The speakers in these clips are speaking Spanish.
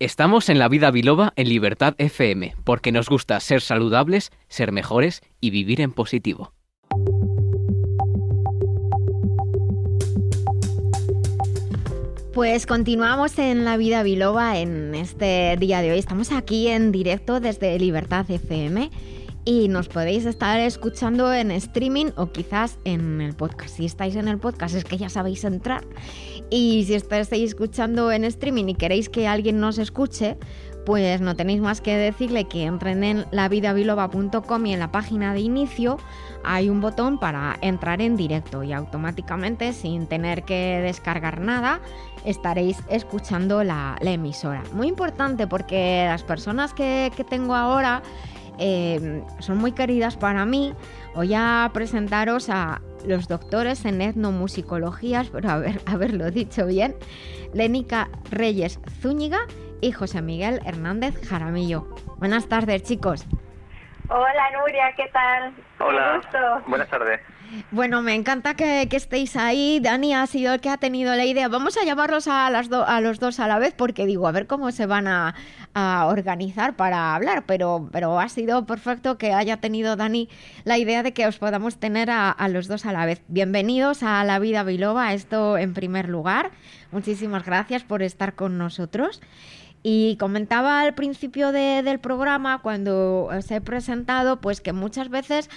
Estamos en la vida biloba en Libertad FM, porque nos gusta ser saludables, ser mejores y vivir en positivo. Pues continuamos en la vida biloba en este día de hoy. Estamos aquí en directo desde Libertad FM y nos podéis estar escuchando en streaming o quizás en el podcast. Si estáis en el podcast es que ya sabéis entrar. Y si estáis escuchando en streaming y queréis que alguien nos escuche, pues no tenéis más que decirle que entren en lavidabiloba.com y en la página de inicio hay un botón para entrar en directo y automáticamente sin tener que descargar nada estaréis escuchando la, emisora. Muy importante porque las personas que, que tengo ahora eh, son muy queridas para mí. Voy a presentaros a los doctores en etnomusicología, pero a ver, haberlo dicho bien, Lénica Reyes Zúñiga y José Miguel Hernández Jaramillo. Buenas tardes, chicos. Hola Nuria, ¿qué tal? Hola, buenas tardes. Bueno, me encanta que, estéis ahí. Dani ha sido el que ha tenido la idea. Vamos a llamarlos a, las a los dos a la vez porque digo, a ver cómo se van a, organizar para hablar. Pero, ha sido perfecto que haya tenido Dani la idea de que os podamos tener a, los dos a la vez. Bienvenidos a La Vida Biloba, esto en primer lugar. Muchísimas gracias por estar con nosotros. Y comentaba al principio del programa, cuando os he presentado, pues que muchas veces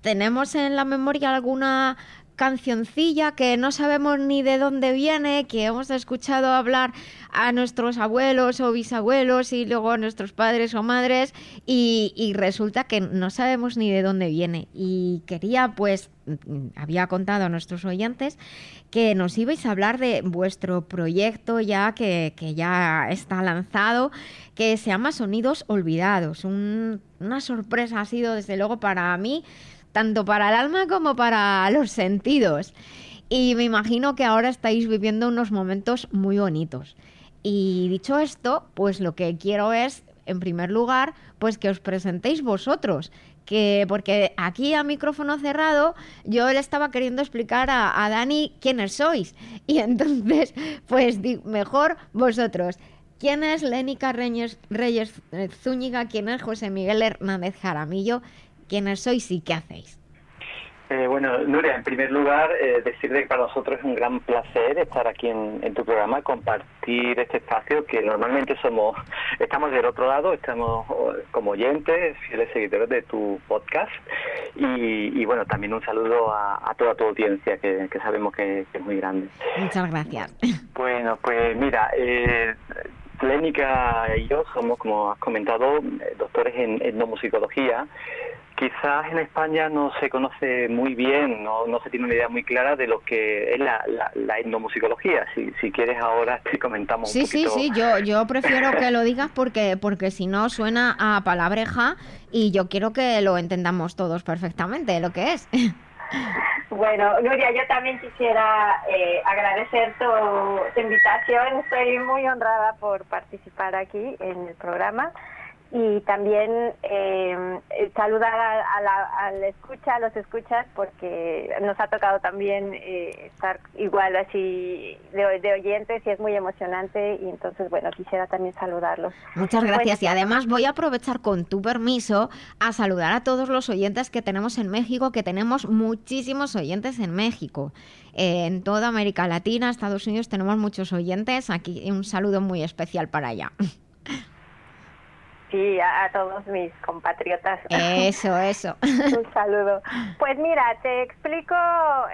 tenemos en la memoria alguna cancioncilla que no sabemos ni de dónde viene, que hemos escuchado hablar a nuestros abuelos o bisabuelos y luego a nuestros padres o madres y, resulta que no sabemos ni de dónde viene. Y quería, pues, había contado a nuestros oyentes que nos ibais a hablar de vuestro proyecto ya que, ya está lanzado, que se llama Sonidos Olvidados. una sorpresa ha sido, desde luego, para mí tanto para el alma como para los sentidos. Y me imagino que ahora estáis viviendo unos momentos muy bonitos. Y dicho esto, pues lo que quiero es, en primer lugar, pues que os presentéis vosotros. Que, porque aquí a micrófono cerrado yo le estaba queriendo explicar a, Dani quiénes sois. Y entonces, pues mejor vosotros. ¿Quién es Lénica Reyes, Reyes Zúñiga? ¿Quién es José Miguel Hernández Jaramillo? Quiénes sois y qué hacéis. Eh, bueno, Nuria, en primer lugar, eh, decirte que para nosotros es un gran placer estar aquí en, tu programa, compartir este espacio que normalmente somos, estamos del otro lado, estamos como oyentes, fieles seguidores de tu podcast y, bueno, también un saludo a, toda tu audiencia que, sabemos que, es muy grande. Muchas gracias. Bueno, pues mira, eh, Clénica y yo somos, como has comentado, eh, doctores en etnomusicología quizás en España no se conoce muy bien, no, no se tiene una idea muy clara de lo que es la, la, etnomusicología. Si, si quieres ahora te comentamos sí, un poquito. Sí, sí, yo, yo prefiero que lo digas porque, porque si no suena a palabreja y yo quiero que lo entendamos todos perfectamente lo que es. Bueno, Nuria, yo también quisiera eh, agradecer tu invitación. Estoy muy honrada por participar aquí en el programa y también eh, saludar a, la, escucha, a los escuchas, porque nos ha tocado también eh, estar igual así de, oyentes y es muy emocionante y entonces, bueno, quisiera también saludarlos. Muchas gracias y además voy a aprovechar con tu permiso a saludar a todos los oyentes que tenemos en México, que tenemos muchísimos oyentes en México. en toda América Latina, Estados Unidos tenemos muchos oyentes. Aquí un saludo muy especial para allá. Sí, a, todos mis compatriotas. Eso, eso. un saludo. Pues mira, te explico,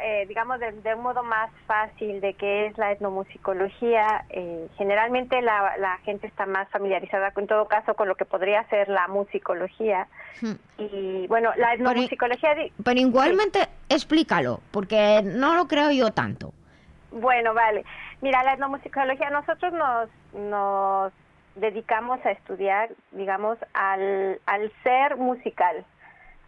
eh, digamos, de, un modo más fácil de qué es la etnomusicología. Eh, generalmente la, la, gente está más familiarizada, en todo caso, con lo que podría ser la musicología. Hmm. Y bueno, la etnomusicología... Pero, igualmente explícalo, porque no lo creo yo tanto. Bueno, vale. Mira, la etnomusicología, nosotros nos, nos dedicamos a estudiar, digamos, al, al ser musical,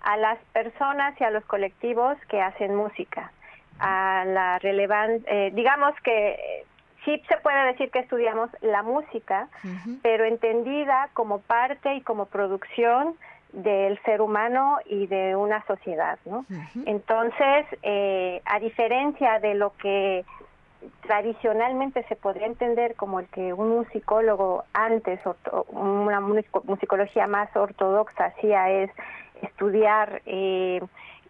a las personas y a los colectivos que hacen música, a la relevancia, eh, digamos que sí se puede decir que estudiamos la música, pero entendida como parte y como producción del ser humano y de una sociedad, ¿no? Entonces, eh, a diferencia de lo que tradicionalmente se podría entender como el que un musicólogo antes, una musicología más ortodoxa hacía es estudiar eh,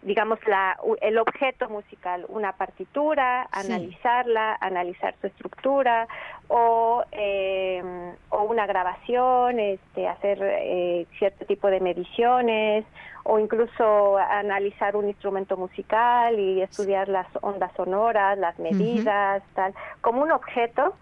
digamos, la, el objeto musical, una partitura, analizarla, analizar su estructura, o, eh, o una grabación, este, hacer eh, cierto tipo de mediciones, o incluso analizar un instrumento musical y estudiar las ondas sonoras, las medidas, tal, como un objeto,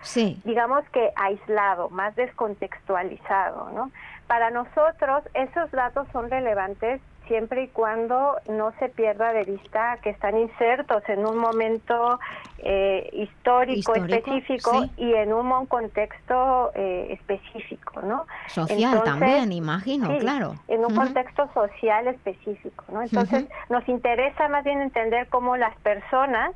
digamos que aislado, más descontextualizado, ¿no? Para nosotros esos datos son relevantes siempre y cuando no se pierda de vista que están insertos en un momento eh, histórico, específico y en un contexto eh, específico, ¿no? Social también, imagino, claro. En un contexto social específico, ¿no? Entonces nos interesa más bien entender cómo las personas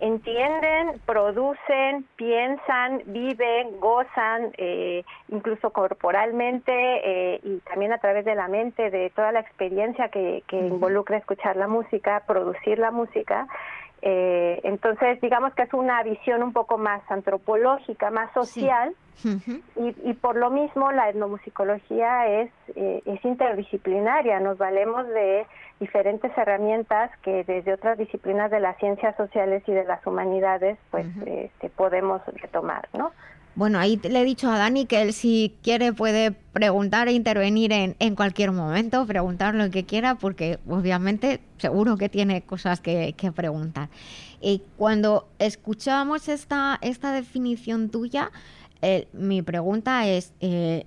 entienden, producen, piensan, viven, gozan, eh, incluso corporalmente eh, y también a través de la mente, de toda la experiencia que, que involucra escuchar la música, producir la música. Eh, entonces, digamos que es una visión un poco más antropológica, más social, y, por lo mismo la etnomusicología es, eh, es interdisciplinaria, nos valemos de diferentes herramientas que desde otras disciplinas de las ciencias sociales y de las humanidades pues este, podemos retomar, ¿no? Bueno, ahí le he dicho a Dani que él si quiere puede preguntar e intervenir en, en cualquier momento, preguntar lo que quiera, porque obviamente seguro que tiene cosas que, que preguntar. Y cuando escuchamos esta, esta definición tuya, eh, mi pregunta es, eh,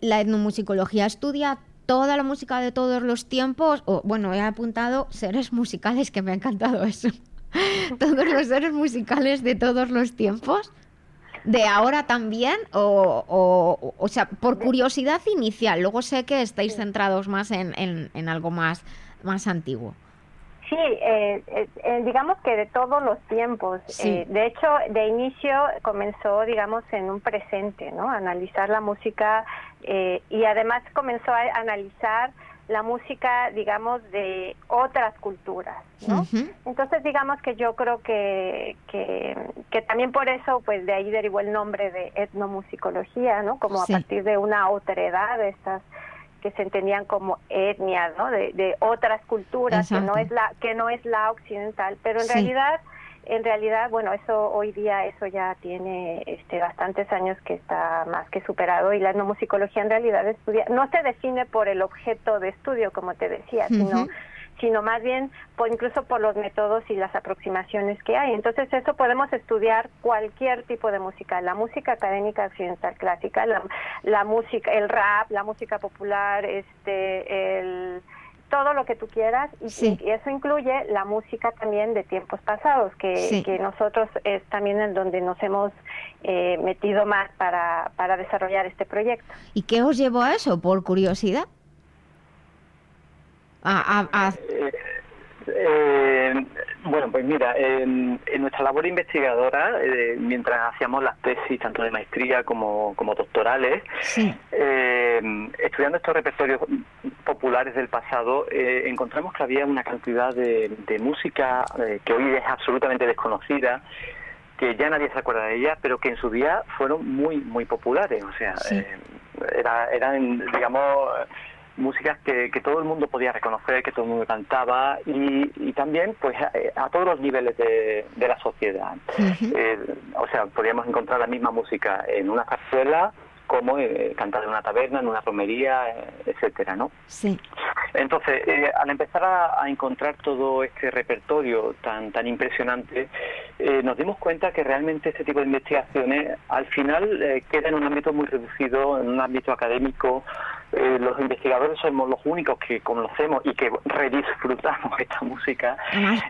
¿la etnomusicología estudia toda la música de todos los tiempos? O, bueno, he apuntado seres musicales, que me ha encantado eso. ¿Todos los seres musicales de todos los tiempos? De ahora también o, o, sea, por curiosidad inicial? Luego sé que estáis centrados más en, en, algo más, más antiguo. Sí, eh, eh, digamos que de todos los tiempos. Eh, de hecho, de inicio comenzó, digamos, en un presente, ¿no? Analizar la música y además comenzó a analizar la música, digamos, de otras culturas, ¿no? Entonces, digamos que yo creo que, que, también por eso, pues de ahí derivó el nombre de etnomusicología, ¿no? Como a partir de una otra edad, de estas que se entendían como etnias, ¿no? De, de otras culturas, que no es la que no es la occidental, pero en realidad en realidad, bueno, eso hoy día eso ya tiene este, bastantes años que está más que superado y la etnomusicología en realidad estudia, no se define por el objeto de estudio, como te decía, sino sino más bien por incluso por los métodos y las aproximaciones que hay. Entonces eso podemos estudiar cualquier tipo de música, la música académica occidental clásica, la, la música, el rap, la música popular, este, el todo lo que tú quieras y, eso incluye la música también de tiempos pasados que, que nosotros es también en donde nos hemos eh, metido más para, para desarrollar este proyecto. ¿Y qué os llevó a eso? ¿Por curiosidad? Eh, bueno, pues mira, en, nuestra labor investigadora, eh, mientras hacíamos las tesis tanto de maestría como, como doctorales, eh, estudiando estos repertorios populares del pasado, encontramos que había una cantidad de, música que hoy es absolutamente desconocida, que ya nadie se acuerda de ella, pero que en su día fueron muy, muy populares. O sea, era, eran, digamos músicas que, que, todo el mundo podía reconocer, que todo el mundo cantaba y, también pues a, todos los niveles de, de la sociedad. Eh, o sea, podíamos encontrar la misma música en una zarzuela como eh, cantar en una taberna, en una romería, eh, etcétera, ¿no? Sí. Entonces, eh, al empezar a, encontrar todo este repertorio tan tan impresionante, nos dimos cuenta que realmente este tipo de investigaciones al final queda en un ámbito muy reducido, en un ámbito académico, eh, los investigadores somos los únicos que conocemos y que redisfrutamos esta música.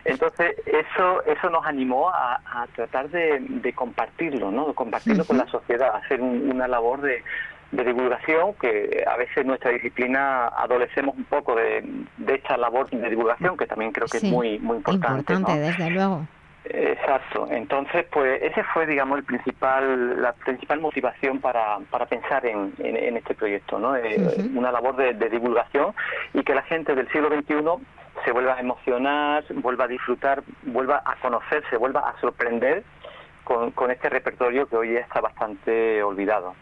Entonces, eso eso nos animó a, tratar de, compartirlo, ¿no? De compartirlo con la sociedad, hacer una labor de, divulgación que a veces nuestra disciplina adolecemos un poco de, esta labor de divulgación que también creo que es muy muy importante. Importante, desde luego. Exacto. Entonces, pues ese fue, digamos, el principal, la principal motivación para, para pensar en, en, este proyecto, ¿no? Eh, una labor de, divulgación y que la gente del siglo XXI se vuelva a emocionar, vuelva a disfrutar, vuelva a conocer, se vuelva a sorprender con, con este repertorio que hoy está bastante olvidado.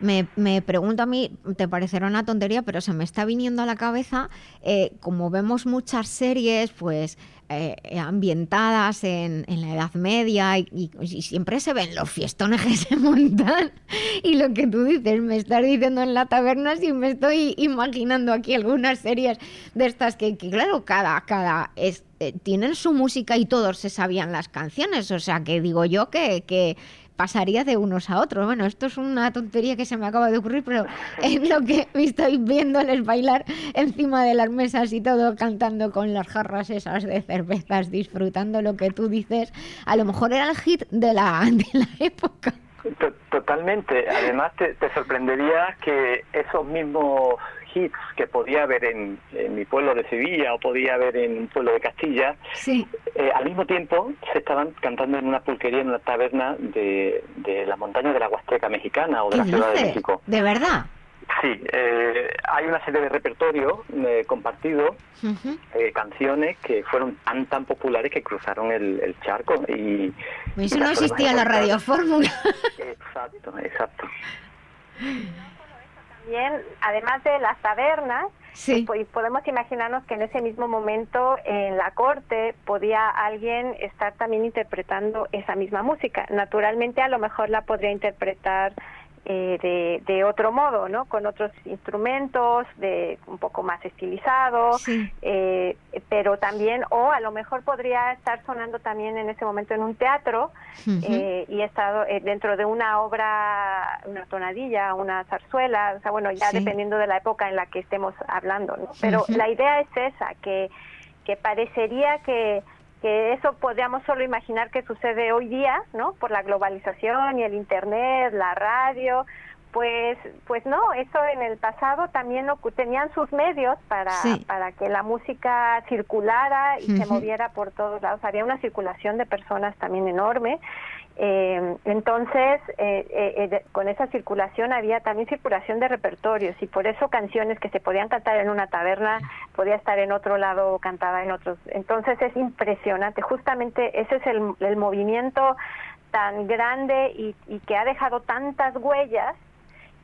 Me, me, pregunto a mí, te parecerá una tontería, pero se me está viniendo a la cabeza, eh, como vemos muchas series, pues eh, ambientadas en, la Edad Media y, y, siempre se ven los fiestones que se montan. Y lo que tú dices, me estás diciendo en la taberna, si me estoy imaginando aquí algunas series de estas que, claro, cada, cada es, eh, tienen su música y todos se sabían las canciones. O sea, que digo yo que pasaría de unos a otros. Bueno, esto es una tontería que se me acaba de ocurrir, pero es lo que estoy viéndoles bailar encima de las mesas y todo, cantando con las jarras esas de cervezas, disfrutando lo que tú dices. A lo mejor era el hit de la, de la época. Totalmente. Además, te, te sorprendería que esos mismos hits que podía haber en, en, mi pueblo de Sevilla o podía haber en un pueblo de Castilla, sí. eh, al mismo tiempo se estaban cantando en una pulquería, en una taberna de, de la montaña de la Huasteca mexicana o de la dice? Ciudad de México. ¿De verdad? Sí, eh, hay una serie de repertorio eh, compartido, uh -huh. eh, canciones que fueron tan tan populares que cruzaron el, el charco y... Eso y no existía la radiofórmula. Exacto, exacto. También, además de las tabernas, sí. pues podemos imaginarnos que en ese mismo momento en la corte podía alguien estar también interpretando esa misma música. Naturalmente a lo mejor la podría interpretar eh, de, de, otro modo, ¿no? Con otros instrumentos, de un poco más estilizados, sí. eh, pero también, o a lo mejor podría estar sonando también en ese momento en un teatro uh -huh. eh, y estado eh, dentro de una obra, una tonadilla, una zarzuela, o sea, bueno, ya sí. dependiendo de la época en la que estemos hablando, ¿no? Pero uh -huh. la idea es esa, que, que parecería que que eso podríamos solo imaginar que sucede hoy día, ¿no? Por la globalización y el internet, la radio, pues pues no, eso en el pasado también tenían sus medios para sí. para que la música circulara y uh -huh. se moviera por todos lados, había una circulación de personas también enorme. Eh, entonces, eh, eh, con esa circulación había también circulación de repertorios y por eso canciones que se podían cantar en una taberna podía estar en otro lado cantada en otros. Entonces es impresionante, justamente ese es el, el movimiento tan grande y, y que ha dejado tantas huellas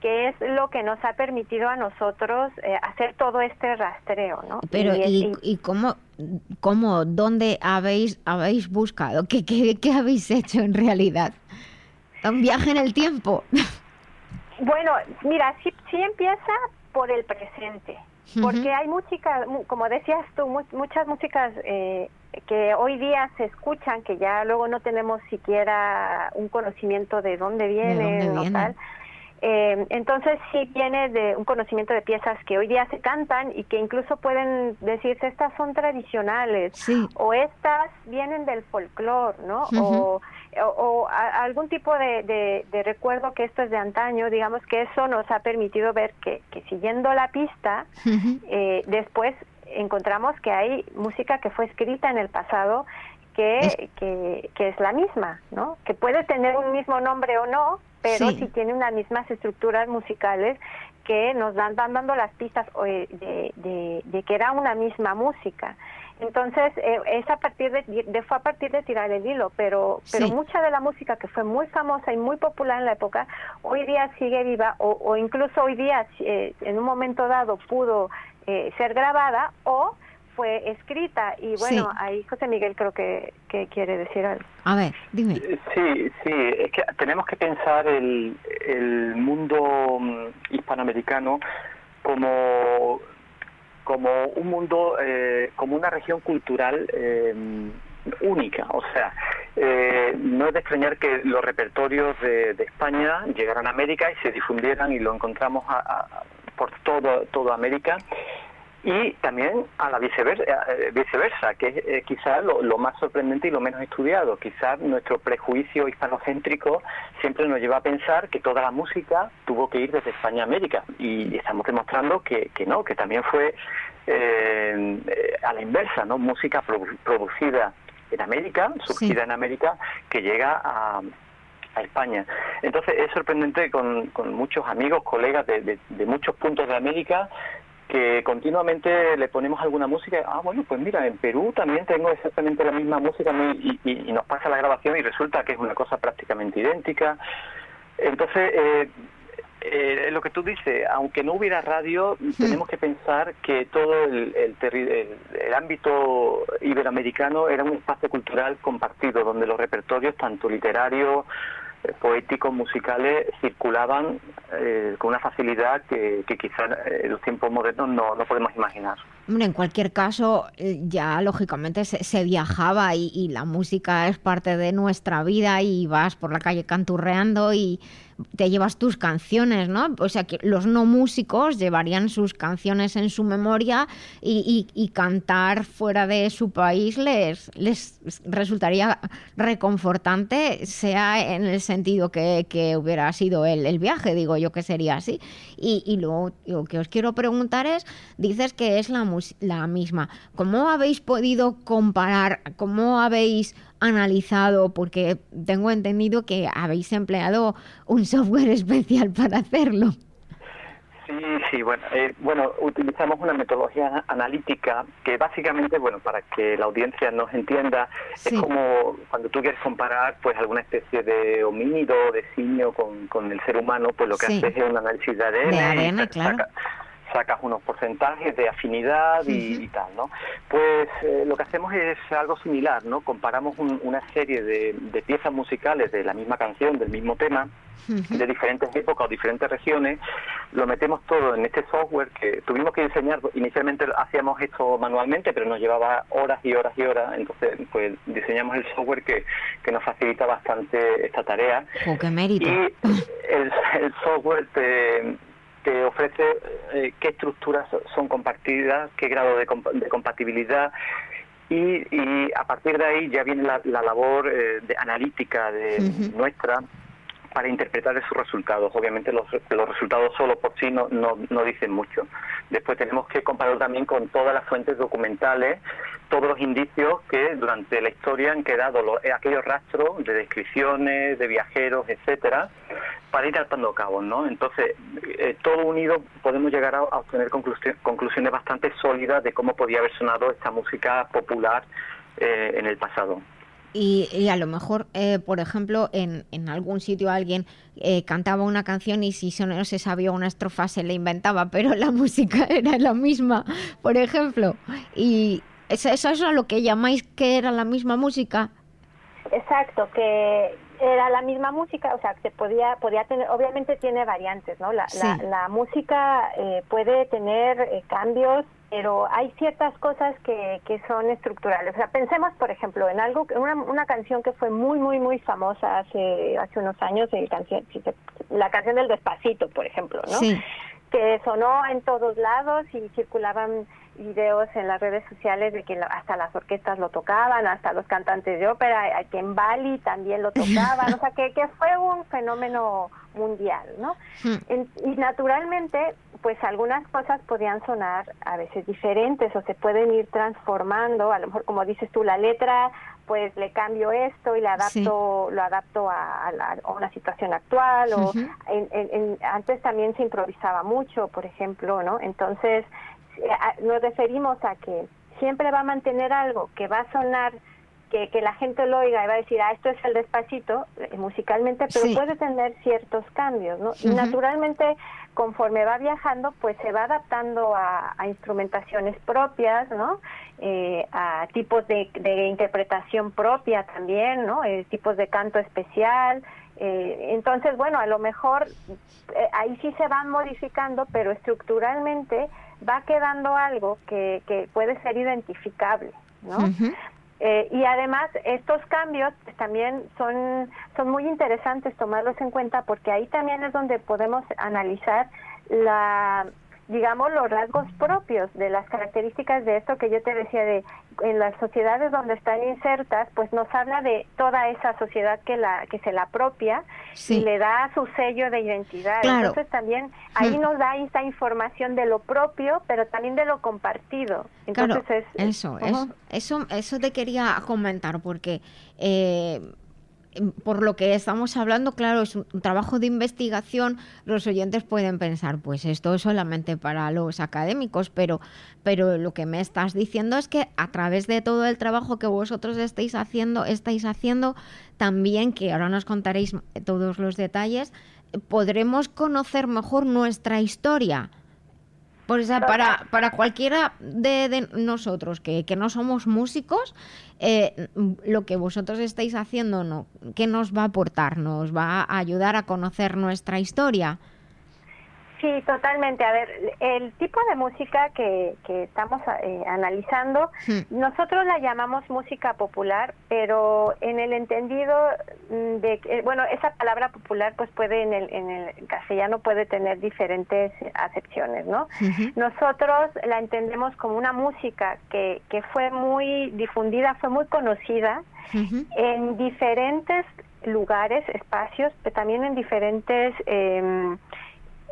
que es lo que nos ha permitido a nosotros eh, hacer todo este rastreo, ¿no? Pero, ¿y, y, y cómo, cómo, dónde habéis, habéis buscado? ¿Qué, qué, ¿Qué habéis hecho en realidad? ¿Un viaje en el tiempo? Bueno, mira, sí, sí empieza por el presente, porque uh -huh. hay música, como decías tú, muchas músicas eh, que hoy día se escuchan, que ya luego no tenemos siquiera un conocimiento de dónde vienen ¿De dónde o viene? tal. Eh, entonces sí viene de un conocimiento de piezas que hoy día se cantan y que incluso pueden decirse estas son tradicionales sí. o estas vienen del folclore, ¿no? Uh -huh. o, o, o a, algún tipo de, de, de, recuerdo que esto es de antaño, digamos que eso nos ha permitido ver que, que siguiendo la pista, uh -huh. eh, después encontramos que hay música que fue escrita en el pasado que. Que, que es la misma, ¿no? Que puede tener un mismo nombre o no, pero sí. si tiene unas mismas estructuras musicales que nos dan, van dando las pistas de, de, de, que era una misma música. Entonces, eh, es a partir de, de, fue a partir de tirar el hilo, pero, pero sí. mucha de la música que fue muy famosa y muy popular en la época, hoy día sigue viva o, o incluso hoy día eh, en un momento dado pudo eh, ser grabada o fue escrita y bueno, sí. ahí José Miguel creo que, que, quiere decir algo. A ver, dime. Sí, sí, es que tenemos que pensar el, el mundo mm, hispanoamericano como como un mundo, eh, como una región cultural eh, única. O sea, eh, no es de extrañar que los repertorios de, de, España llegaran a América y se difundieran y lo encontramos a, a, por todo, toda América y también a la viceversa, viceversa que es eh, quizás lo, lo, más sorprendente y lo menos estudiado. Quizás nuestro prejuicio hispanocéntrico siempre nos lleva a pensar que toda la música tuvo que ir desde España a América y estamos demostrando que, que no, que también fue eh, a la inversa, ¿no? Música produ producida en América, surgida sí. en América, que llega a, a España. Entonces es sorprendente con, con muchos amigos, colegas de, de, de muchos puntos de América que continuamente le ponemos alguna música, ah, bueno, pues mira, en Perú también tengo exactamente la misma música y, y, nos pasa la grabación y resulta que es una cosa prácticamente idéntica. Entonces, eh, eh, lo que tú dices, aunque no hubiera radio, tenemos que pensar que todo el, el, ámbito iberoamericano era un espacio cultural compartido, donde los repertorios, tanto literarios, eh, poéticos, musicales, circulaban eh, con una facilidad que, que quizás en los tiempos modernos no, no podemos imaginar. en cualquier caso, ya lógicamente se, viajaba y, y, la música es parte de nuestra vida y vas por la calle canturreando y, te llevas tus canciones, ¿no? O sea, que los no músicos llevarían sus canciones en su memoria y, cantar fuera de su país les, les resultaría reconfortante, sea en el sentido que, hubiera sido el, el, viaje, digo yo que sería así. Y, y lo, que os quiero preguntar es, dices que es la, la misma. ¿Cómo habéis podido comparar, cómo habéis analizado, porque tengo entendido que habéis empleado un software especial para hacerlo. Sí, sí, bueno, eh, bueno, utilizamos una metodología analítica que básicamente, bueno, para que la audiencia nos entienda, es como cuando tú quieres comparar, pues, alguna especie de homínido, de simio con, con el ser humano, pues lo que haces es un análisis de ADN. De claro sacas unos porcentajes de afinidad y, tal, ¿no? Pues eh, lo que hacemos es algo similar, ¿no? Comparamos una serie de, piezas musicales de la misma canción, del mismo tema, de diferentes épocas o diferentes regiones, lo metemos todo en este software que tuvimos que diseñar, inicialmente hacíamos esto manualmente, pero nos llevaba horas y horas y horas, entonces pues diseñamos el software que, que nos facilita bastante esta tarea. Oh, qué mérito. Y el, el software te te ofrece eh, qué estructuras son compartidas, qué grado de, compatibilidad. Y, a partir de ahí ya viene la, labor eh, de analítica de nuestra para interpretar esos resultados. Obviamente los, los resultados solo por sí no, no, dicen mucho. Después tenemos que comparar también con todas las fuentes documentales, todos los indicios que durante la historia han quedado, los, aquellos rastros de descripciones, de viajeros, etcétera, para ir atando cabos, ¿no? Entonces, eh, todo unido podemos llegar a, obtener conclusiones bastante sólidas de cómo podía haber sonado esta música popular eh, en el pasado. Y, a lo mejor, eh, por ejemplo, en, en, algún sitio alguien eh, cantaba una canción y si no se sabía una estrofa se le inventaba, pero la música era la misma, por ejemplo. Y eso, eso es lo que llamáis que era la misma música. Exacto, que era la misma música, o sea, se podía, podía tener, obviamente tiene variantes, ¿no? La, la, música eh, puede tener cambios pero hay ciertas cosas que, que son estructurales. O sea, pensemos, por ejemplo, en algo, una, una canción que fue muy, muy, muy famosa hace, hace unos años, el canción, la canción del Despacito, por ejemplo, ¿no? Que sonó en todos lados y circulaban videos en las redes sociales de que hasta las orquestas lo tocaban, hasta los cantantes de ópera, que en Bali también lo tocaban, o sea, que, que fue un fenómeno mundial, ¿no? Hmm. y naturalmente, pues algunas cosas podían sonar a veces diferentes o se pueden ir transformando, a lo mejor como dices tú, la letra pues le cambio esto y le adapto lo adapto a, una situación actual o antes también se improvisaba mucho por ejemplo no entonces nos referimos a que siempre va a mantener algo que va a sonar, que, que la gente lo oiga y va a decir, ah, esto es el despacito, eh, musicalmente, pero puede tener ciertos cambios, ¿no? Y naturalmente, conforme va viajando, pues se va adaptando a, instrumentaciones propias, ¿no? Eh, a tipos de, de, interpretación propia también, ¿no? Eh, tipos de canto especial. Entonces, bueno, a lo mejor ahí sí se van modificando, pero estructuralmente va quedando algo que, que puede ser identificable, ¿no? Eh, y además estos cambios pues, también son, son muy interesantes tomarlos en cuenta porque ahí también es donde podemos analizar la digamos, los rasgos propios de las características de esto que yo te decía de en las sociedades donde están insertas, pues nos habla de toda esa sociedad que la que se la apropia y le da su sello de identidad. Entonces también ahí nos da esta información de lo propio, pero también de lo compartido. Entonces eso, eso, eso, eso te quería comentar porque eh, por lo que estamos hablando, claro, es un trabajo de investigación. Los oyentes pueden pensar, pues esto es solamente para los académicos, pero, pero lo que me estás diciendo es que a través de todo el trabajo que vosotros estáis haciendo, estáis haciendo también, que ahora nos contaréis todos los detalles, podremos conocer mejor nuestra historia. Por eso, para, para cualquiera de, nosotros que, que, no somos músicos, eh, lo que vosotros estáis haciendo, no, ¿qué nos va a aportar? ¿Nos va a ayudar a conocer nuestra historia? Sí, totalmente. A ver, el tipo de música que, que estamos eh, analizando, hmm. nosotros la llamamos música popular, pero en el entendido mm, de que, bueno, esa palabra popular pues puede en el, en el castellano puede tener diferentes acepciones, ¿no? Nosotros la entendemos como una música que, que fue muy difundida, fue muy conocida en diferentes lugares, espacios, pero también en diferentes... Eh,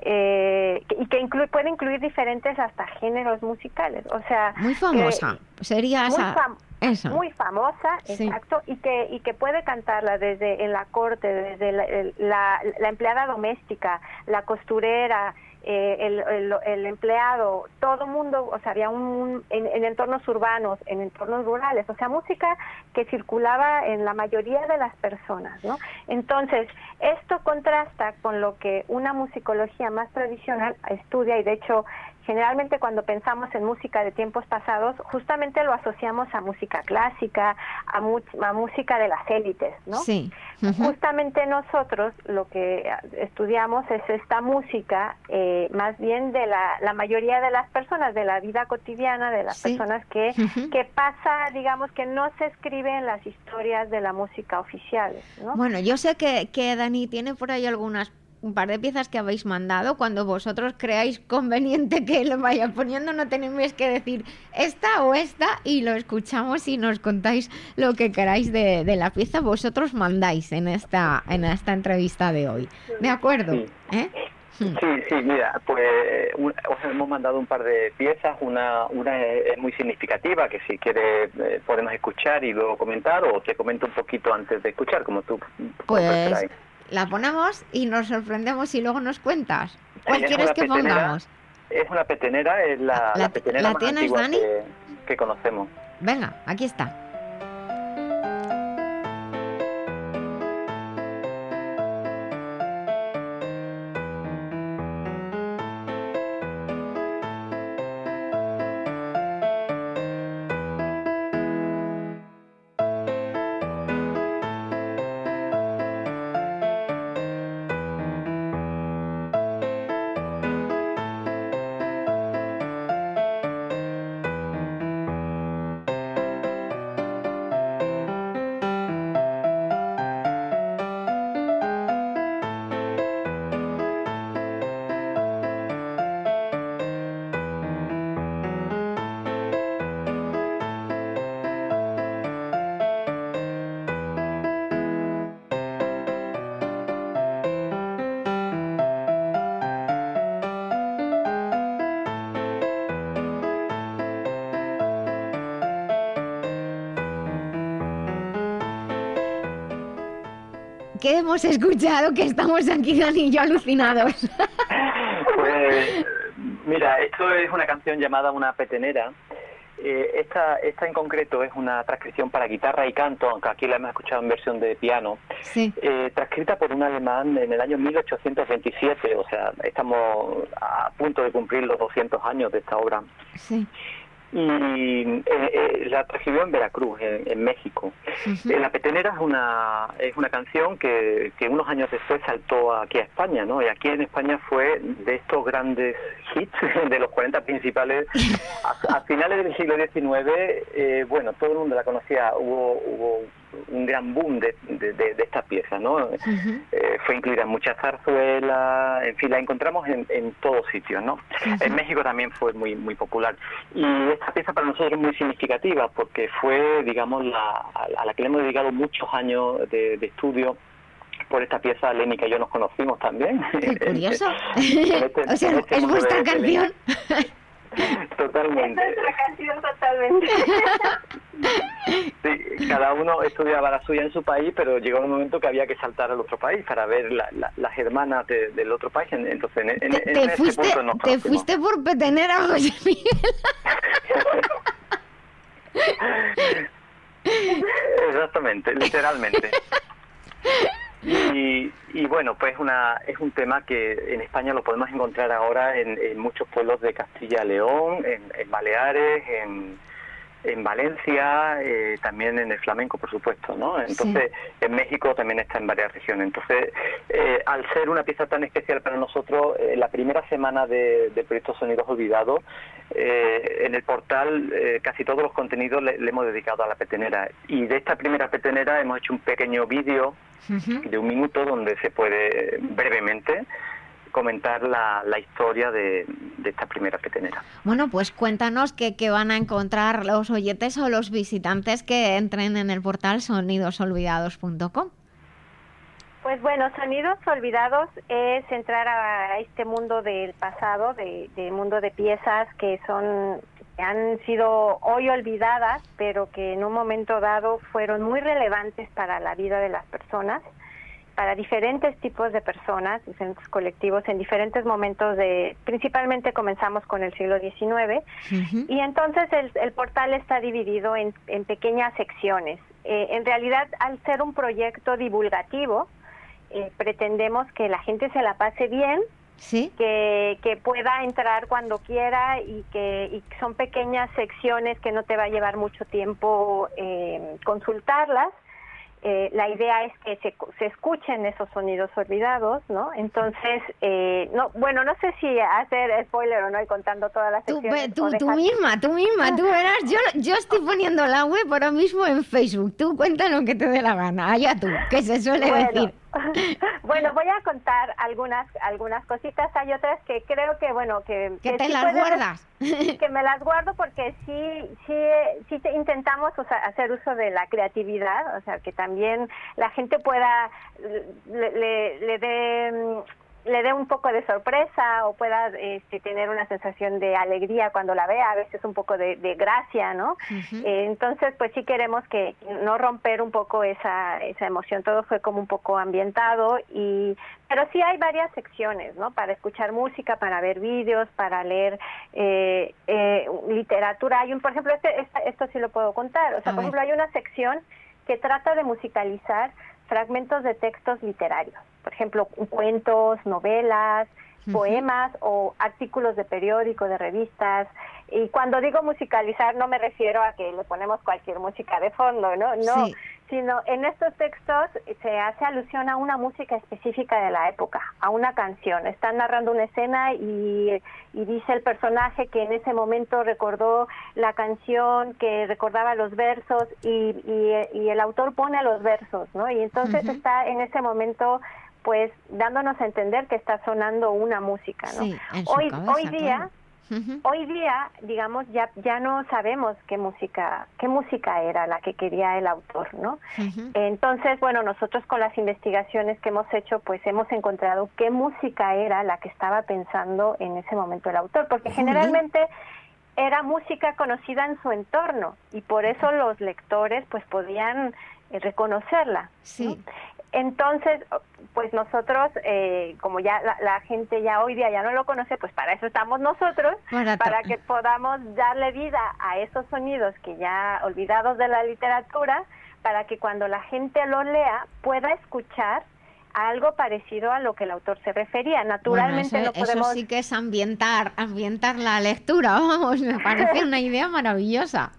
eh, y que puede incluir diferentes hasta géneros musicales. O sea, muy famosa, sería esa. Muy famosa, exacto, y que y que puede cantarla desde en la corte, desde la, la empleada doméstica, la costurera, eh, el, el, empleado, todo mundo, o sea, había un, en, entornos urbanos, en entornos rurales, o sea, música que circulaba en la mayoría de las personas, ¿no? Entonces, esto contrasta con lo que una musicología más tradicional estudia y de hecho generalmente cuando pensamos en música de tiempos pasados, justamente lo asociamos a música clásica, a, música de las élites, ¿no? Sí. Justamente nosotros lo que estudiamos es esta música, eh, más bien de la, la, mayoría de las personas, de la vida cotidiana, de las personas que, que pasa, digamos, que no se escriben las historias de la música oficial, ¿no? Bueno, yo sé que, que Dani tiene por ahí algunas un par de piezas que habéis mandado, cuando vosotros creáis conveniente que lo vaya poniendo, no tenéis que decir esta o esta y lo escuchamos y nos contáis lo que queráis de, la pieza, vosotros mandáis en esta, en esta entrevista de hoy. ¿De acuerdo? Sí. ¿Eh? Sí, sí, mira, pues os hemos mandado un par de piezas, una, una es muy significativa, que si quieres eh, podemos escuchar y luego comentar, o te comento un poquito antes de escuchar, como tú. Pues la ponemos y nos sorprendemos y luego nos cuentas. ¿Cuál quieres que pongamos? Es una petenera, es la, la, petenera más antigua que conocemos. Venga, aquí está. ¿Qué hemos escuchado que estamos aquí, Dani y yo, alucinados? Pues, mira, esto es una canción llamada Una Petenera. Eh, esta, esta en concreto es una transcripción para guitarra y canto, aunque aquí la hemos escuchado en versión de piano, sí. eh, transcrita por un alemán en el año 1827, o sea, estamos a punto de cumplir los 200 años de esta obra. Sí y eh, eh, la transcribió en Veracruz, en, México. Eh, la Petenera es una, es una canción que, que unos años después saltó aquí a España, ¿no? Y aquí en España fue de estos grandes hits, de los 40 principales, a, finales del siglo XIX, bueno, todo el mundo la conocía, hubo, hubo un gran boom de, de, esta pieza, ¿no? Eh, fue incluida en muchas zarzuelas, en fin, la encontramos en, en todos sitios, ¿no? En México también fue muy muy popular. Y esta pieza para nosotros es muy significativa porque fue, digamos, la, a la que le hemos dedicado muchos años de, estudio por esta pieza Lenny y yo nos conocimos también. Qué curioso. Este, o sea, este es vuestra canción. Totalmente. Es la canción totalmente. Cada uno estudiaba la suya en su país, pero llegó un momento que había que saltar al otro país para ver la- la- las hermanas de- del otro país. En- Entonces, en, en- Te, en te ese fuiste, punto nos te fuiste por petener a José Miguel. Exactamente, literalmente. Y, y bueno, pues una, es un tema que en España lo podemos encontrar ahora en, en muchos pueblos de Castilla y León, en, en Baleares, en, en Valencia, eh, también en el flamenco, por supuesto, ¿no? Entonces, en México también está en varias regiones. Entonces, eh, al ser una pieza tan especial para nosotros, eh, la primera semana de, de Proyecto Sonidos Olvidados, eh, en el portal eh, casi todos los contenidos le, le hemos dedicado a la petenera. Y de esta primera petenera hemos hecho un pequeño vídeo de un minuto donde se puede brevemente comentar la, la historia de, de esta primera petenera. Bueno, pues cuéntanos qué, qué van a encontrar los oyentes o los visitantes que entren en el portal sonidosolvidados.com. Pues bueno, Sonidos Olvidados es entrar a este mundo del pasado, de, del mundo de piezas que son que han sido hoy olvidadas, pero que en un momento dado fueron muy relevantes para la vida de las personas, para diferentes tipos de personas, diferentes colectivos, en diferentes momentos de, principalmente comenzamos con el siglo XIX, y entonces el, el portal está dividido en, en pequeñas secciones. Eh, en realidad, al ser un proyecto divulgativo, eh, pretendemos que la gente se la pase bien, ¿Sí? que, que pueda entrar cuando quiera y que y son pequeñas secciones que no te va a llevar mucho tiempo eh, consultarlas. Eh, la idea es que se, se escuchen esos sonidos olvidados, ¿no? Entonces, eh, no, bueno, no sé si hacer spoiler o no y contando todas las Tú, secciones. tú, tú misma, tú misma, tú verás. Yo, yo estoy poniendo la web ahora mismo en Facebook. Tú cuenta lo que te dé la gana. Allá tú, que se suele Bueno, decir. bueno, voy a contar algunas algunas cositas. Hay otras que creo que bueno que Que te sí las guardas. que me las guardo porque sí sí sí te- intentamos o sea, hacer uso de la creatividad, o sea que también la gente pueda le, le, le dé mm, le dé un poco de sorpresa o pueda este, tener una sensación de alegría cuando la vea, a veces un poco de, de gracia, ¿no? Eh, entonces, pues sí queremos que no romper un poco esa, esa emoción. Todo fue como un poco ambientado y, pero sí hay varias secciones, ¿no? Para escuchar música, para ver vídeos, para leer eh, eh, literatura. Hay un, por ejemplo, este, esta- esto sí lo puedo contar. O sea, por ejemplo, hay una sección que trata de musicalizar fragmentos de textos literarios. Por ejemplo, cuentos, novelas. Poemas o artículos de periódico, de revistas. Y cuando digo musicalizar no me refiero a que le ponemos cualquier música de fondo, ¿no? No, Sí. sino en estos textos se hace alusión a una música específica de la época, a una canción. Están narrando una escena y, y dice el personaje que en ese momento recordó la canción, que recordaba los versos y, y, y el autor pone los versos, ¿no? Y entonces está en ese momento pues dándonos a entender que está sonando una música, ¿no? Sí, hoy cabeza, hoy día claro. Hoy día, digamos, ya ya no sabemos qué música qué música era la que quería el autor, ¿no? Entonces, bueno, nosotros con las investigaciones que hemos hecho, pues hemos encontrado qué música era la que estaba pensando en ese momento el autor, porque generalmente era música conocida en su entorno y por eso los lectores pues podían eh, reconocerla. ¿no? Entonces, pues nosotros, eh, como ya la, la gente ya hoy día ya no lo conoce, pues para eso estamos nosotros, Para que podamos darle vida a esos sonidos que ya olvidados de la literatura, para que cuando la gente lo lea pueda escuchar algo parecido a lo que el autor se refería. Naturalmente Bueno, no eso, eso podemos sí que es ambientar, ambientar la lectura, vamos, me parece una idea maravillosa.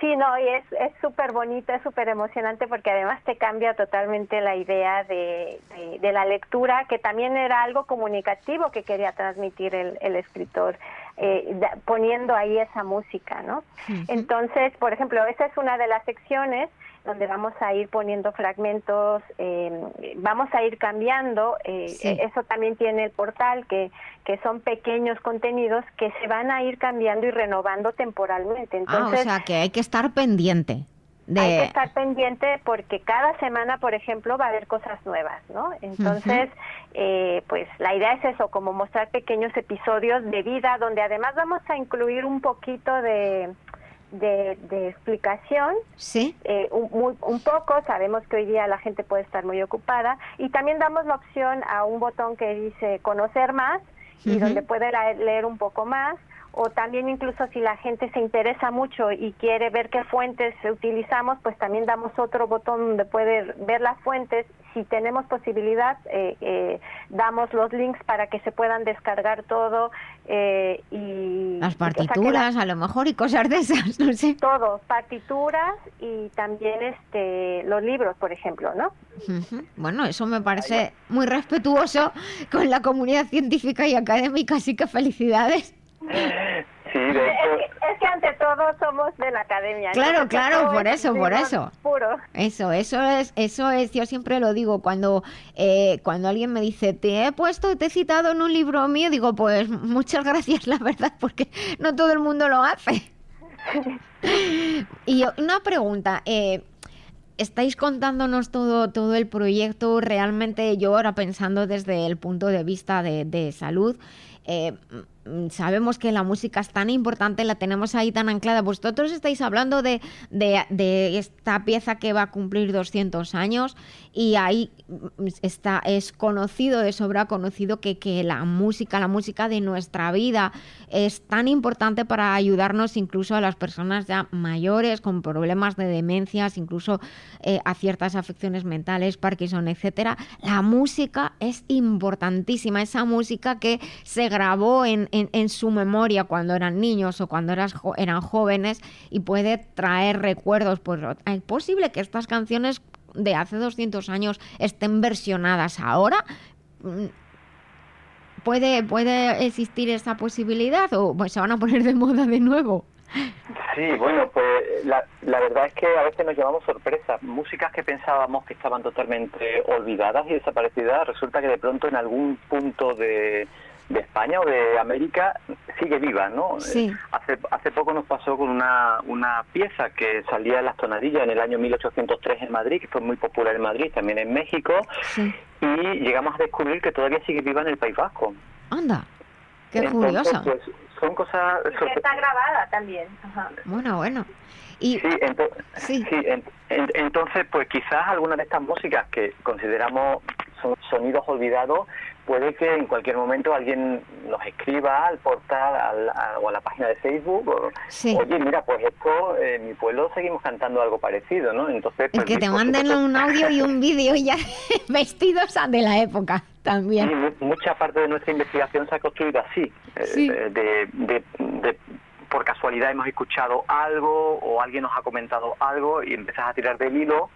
Sí, no, y es es súper bonito, es súper emocionante porque además te cambia totalmente la idea de, de, de la lectura, que también era algo comunicativo que quería transmitir el, el escritor, eh, poniendo ahí esa música, ¿no? Entonces, por ejemplo, esa es una de las secciones donde vamos a ir poniendo fragmentos, eh, vamos a ir cambiando, eh, Sí. eso también tiene el portal, que, que son pequeños contenidos que se van a ir cambiando y renovando temporalmente. ah, o Entonces, sea que hay que estar pendiente. Hay que estar pendiente porque cada semana, por ejemplo, va a haber cosas nuevas, ¿no? Entonces, eh, pues la idea es eso, como mostrar pequeños episodios de vida donde además vamos a incluir un poquito de, de, explicación. Sí. Eh, un, un, poco, sabemos que hoy día la gente puede estar muy ocupada y también damos la opción a un botón que dice conocer más y donde puede leer un poco más o también incluso si la gente se interesa mucho y quiere ver qué fuentes utilizamos, pues también damos otro botón donde puede ver las fuentes. Si tenemos posibilidad, eh, eh, damos los links para que se puedan descargar todo eh, y las partituras a lo mejor y cosas de esas, no sé. Todo, partituras y también este los libros, por ejemplo, ¿no? Bueno, eso me parece muy respetuoso con la comunidad científica y académica, así que felicidades. Sí, de es, que, ante todo somos de la academia. Claro, claro, por eso, por eso. Puro. Eso, eso es, eso es, yo siempre lo digo cuando, eh, cuando alguien me dice, te he puesto, te he citado en un libro mío, digo, pues muchas gracias, la verdad, porque no todo el mundo lo hace. y una pregunta, eh, estáis contándonos todo, todo el proyecto, realmente yo ahora pensando desde el punto de vista de, de salud, eh, sabemos que la música es tan importante, la tenemos ahí tan anclada. Vosotros estáis hablando de, de, esta pieza que va a cumplir 200 años y ahí mm, está, es conocido, de sobra conocido que, que la música, la música de nuestra vida es tan importante para ayudarnos incluso a las personas ya mayores con problemas de demencias, incluso eh, a ciertas afecciones mentales, Parkinson, etcétera. La música es importantísima, esa música que se grabó en, en, su memoria cuando eran niños o cuando eras, eran jóvenes y puede traer recuerdos. Pues es posible que estas canciones de hace 200 años estén versionadas ahora. Mm, ¿Puede, ¿Puede existir esa posibilidad o pues, se van a poner de moda de nuevo? Sí, bueno, pues la, la verdad es que a veces nos llevamos sorpresas. Músicas que pensábamos que estaban totalmente olvidadas y desaparecidas, resulta que de pronto en algún punto de, de España o de América sigue viva, ¿no? Sí. Hace, hace poco nos pasó con una, una pieza que salía en las tonadillas en el año 1803 en Madrid, que fue muy popular en Madrid, también en México, y llegamos a descubrir que todavía sigue viva en el País Vasco. Anda, qué curioso. Pues, son cosas... Que está grabada también. Bueno, bueno. Y, sí, sí. entonces, pues quizás algunas de estas músicas que consideramos son sonidos olvidados, puede que en cualquier momento alguien nos escriba al portal o a la página de Facebook, oye, mira, pues esto, en mi pueblo seguimos cantando algo parecido, ¿no? Entonces, pues, que te manden un audio y un vídeo ya vestidos de la época también. mucha parte de nuestra investigación se ha construido así, eh, de, de, por casualidad hemos escuchado algo o alguien nos ha comentado algo y empiezas a tirar del hilo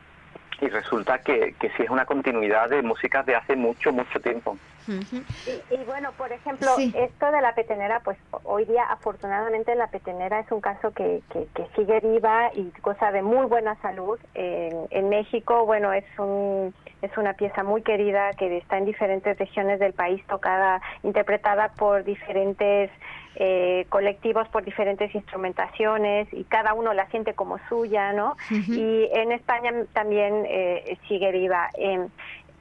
y resulta que, que sí es una continuidad de músicas de hace mucho, mucho tiempo. Y, bueno, por ejemplo, esto de la petenera, pues hoy día afortunadamente la petenera es un caso que, que, sigue viva y cosa de muy buena salud. En, en, México, bueno, es, un, es una pieza muy querida que está en diferentes regiones del país, tocada, interpretada por diferentes eh, colectivos por diferentes instrumentaciones y cada uno la siente como suya, ¿no? Y en España también eh, sigue viva. Eh,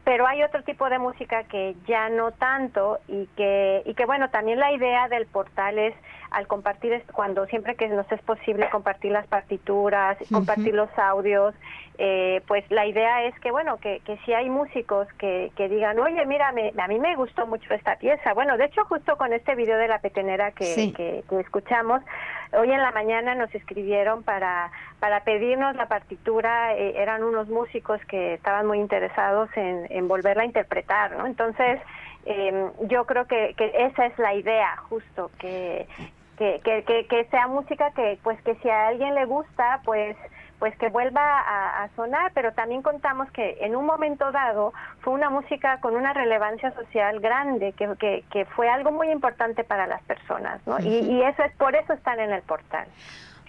pero hay otro tipo de música que ya no tanto y que y que bueno también la idea del portal es al compartir cuando siempre que nos es posible compartir las partituras compartir los audios eh, pues la idea es que, bueno, que, que si hay músicos que, que digan, oye, mira, a mí me gustó mucho esta pieza. Bueno, de hecho, justo con este video de la petenera que, que, escuchamos, hoy en la mañana nos escribieron para, para pedirnos la partitura. Eh, eran unos músicos que estaban muy interesados en, en volverla a interpretar, ¿no? Entonces, eh, yo creo que, que esa es la idea, justo, que, que, que, que sea música que, pues, que si a alguien le gusta, pues pues que vuelva a, sonar, pero también contamos que en un momento dado fue una música con una relevancia social grande, que, que, fue algo muy importante para las personas, ¿no? y, y, eso es por eso están en el portal.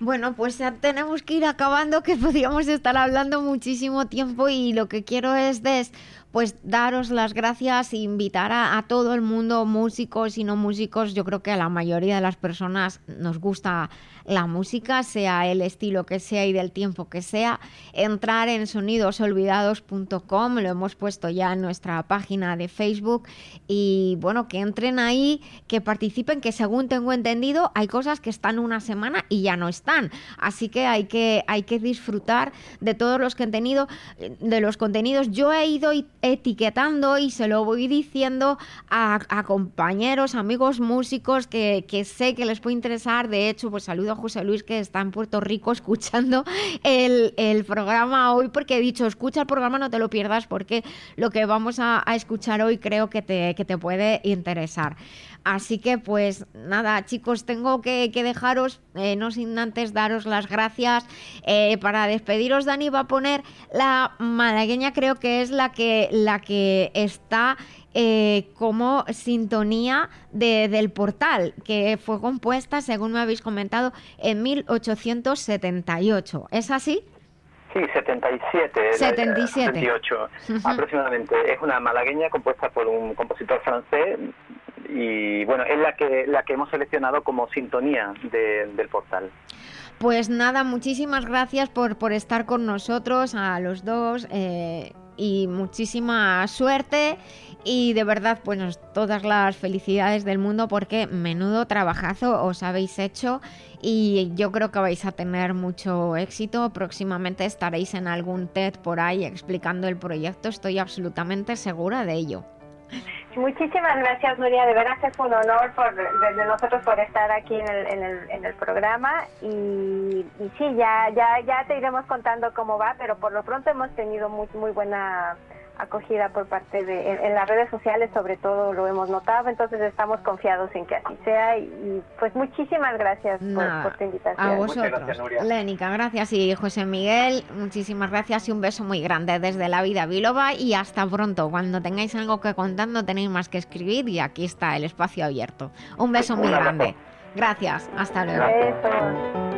Bueno, pues ya tenemos que ir acabando, que podríamos estar hablando muchísimo tiempo y lo que quiero es des pues daros las gracias e invitar a, todo el mundo, músicos y no músicos. Yo creo que a la mayoría de las personas nos gusta la música, sea el estilo que sea y del tiempo que sea. Entrar en sonidosolvidados.com, lo hemos puesto ya en nuestra página de Facebook. Y bueno, que entren ahí, que participen, que según tengo entendido, hay cosas que están una semana y ya no están. Así que hay que, hay que disfrutar de todos los contenidos, de los contenidos. Yo he ido etiquetando y se lo voy diciendo a, compañeros, amigos músicos que, sé que les puede interesar. De hecho, pues saludo a José Luis que está en Puerto Rico escuchando el, programa hoy porque he dicho, escucha el programa, no te lo pierdas porque lo que vamos a, escuchar hoy creo que te, que te puede interesar. Así que pues nada, chicos, tengo que, dejaros, eh, no sin antes daros las gracias. Eh, para despediros, Dani va a poner la malagueña, creo que es la que, la que está eh, como sintonía del portal, que fue compuesta, según me habéis comentado, en 1878. ¿Es así? Sí, 77. 77. 78 aproximadamente. Es una malagueña compuesta por un compositor francés y bueno, es la que, la que hemos seleccionado como sintonía del portal. Pues nada, muchísimas gracias por, por estar con nosotros, a los dos, eh, y muchísima suerte y de verdad, pues todas las felicidades del mundo porque menudo trabajazo os habéis hecho y yo creo que vais a tener mucho éxito. Próximamente estaréis en algún TED por ahí explicando el proyecto, estoy absolutamente segura de ello. Muchísimas gracias, Nuria. De verdad es un honor por, desde nosotros por estar aquí en el, en el, en el programa. Y, y, sí, ya, ya, ya te iremos contando cómo va, pero por lo pronto hemos tenido muy, muy buena acogida por parte de, en, las redes sociales sobre todo lo hemos notado, entonces estamos confiados en que así sea y, pues muchísimas gracias por, tu invitación. A vosotros, gracias, Lénica, gracias y José Miguel, muchísimas gracias y un beso muy grande desde la vida Biloba y hasta pronto. Cuando tengáis algo que contar no tenéis más que escribir y aquí está el espacio abierto. Un beso muy grande. Gracias, hasta luego.